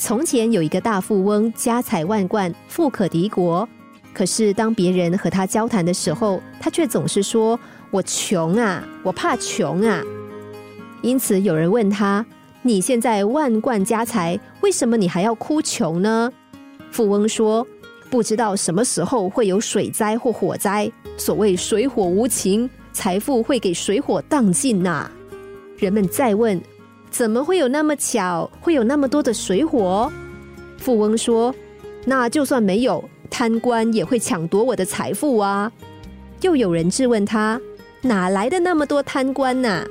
从前有一个大富翁，家财万贯，富可敌国。可是当别人和他交谈的时候，他却总是说：“我穷啊，我怕穷啊。”因此有人问他：“你现在万贯家财，为什么你还要哭穷呢？”富翁说：“不知道什么时候会有水灾或火灾。所谓水火无情，财富会给水火荡尽呐。”人们再问。怎么会有那么巧，会有那么多的水火？富翁说：“那就算没有，贪官也会抢夺我的财富啊！”又有人质问他：“哪来的那么多贪官呢？”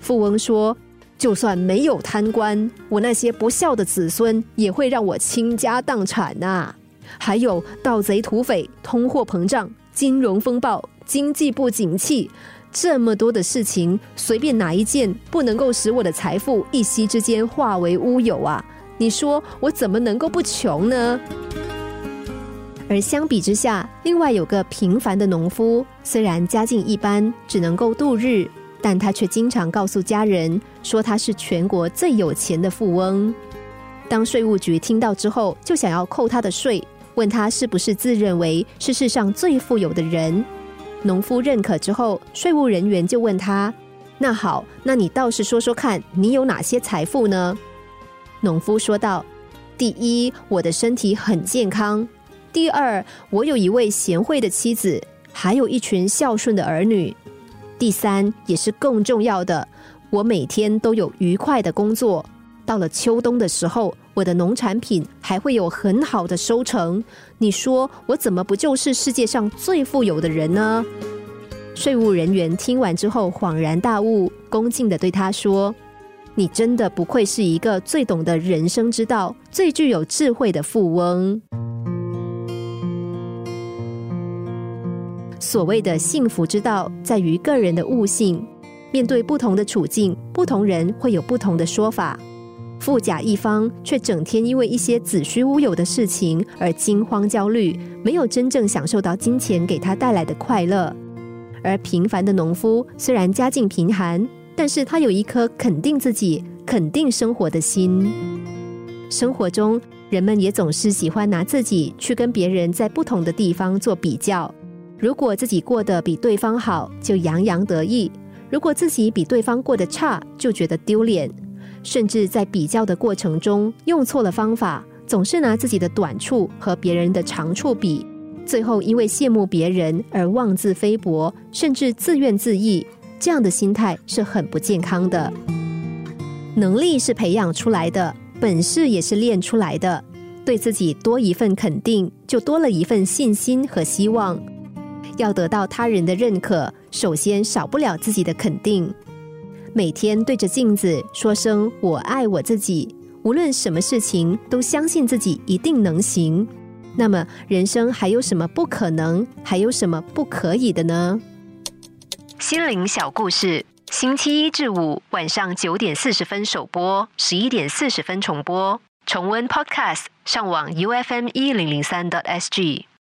富翁说：“就算没有贪官，我那些不孝的子孙也会让我倾家荡产呐！还有盗贼、土匪、通货膨胀、金融风暴、经济不景气。”这么多的事情，随便哪一件不能够使我的财富一夕之间化为乌有啊？你说我怎么能够不穷呢？而相比之下，另外有个平凡的农夫，虽然家境一般，只能够度日，但他却经常告诉家人说他是全国最有钱的富翁。当税务局听到之后，就想要扣他的税，问他是不是自认为是世上最富有的人。农夫认可之后，税务人员就问他：“那好，那你倒是说说看，你有哪些财富呢？”农夫说道：“第一，我的身体很健康；第二，我有一位贤惠的妻子，还有一群孝顺的儿女；第三，也是更重要的，我每天都有愉快的工作。到了秋冬的时候。”我的农产品还会有很好的收成，你说我怎么不就是世界上最富有的人呢？税务人员听完之后恍然大悟，恭敬的对他说：“你真的不愧是一个最懂得人生之道、最具有智慧的富翁。所谓的幸福之道，在于个人的悟性。面对不同的处境，不同人会有不同的说法。”富甲一方却整天因为一些子虚乌有的事情而惊慌焦虑，没有真正享受到金钱给他带来的快乐。而平凡的农夫虽然家境贫寒，但是他有一颗肯定自己、肯定生活的心。生活中，人们也总是喜欢拿自己去跟别人在不同的地方做比较。如果自己过得比对方好，就洋洋得意；如果自己比对方过得差，就觉得丢脸。甚至在比较的过程中用错了方法，总是拿自己的短处和别人的长处比，最后因为羡慕别人而妄自菲薄，甚至自怨自艾。这样的心态是很不健康的。能力是培养出来的，本事也是练出来的。对自己多一份肯定，就多了一份信心和希望。要得到他人的认可，首先少不了自己的肯定。每天对着镜子说声“我爱我自己”，无论什么事情都相信自己一定能行。那么，人生还有什么不可能？还有什么不可以的呢？心灵小故事，星期一至五晚上九点四十分首播，十一点四十分重播。重温 Podcast，上网 U F M 一零零三 t S G。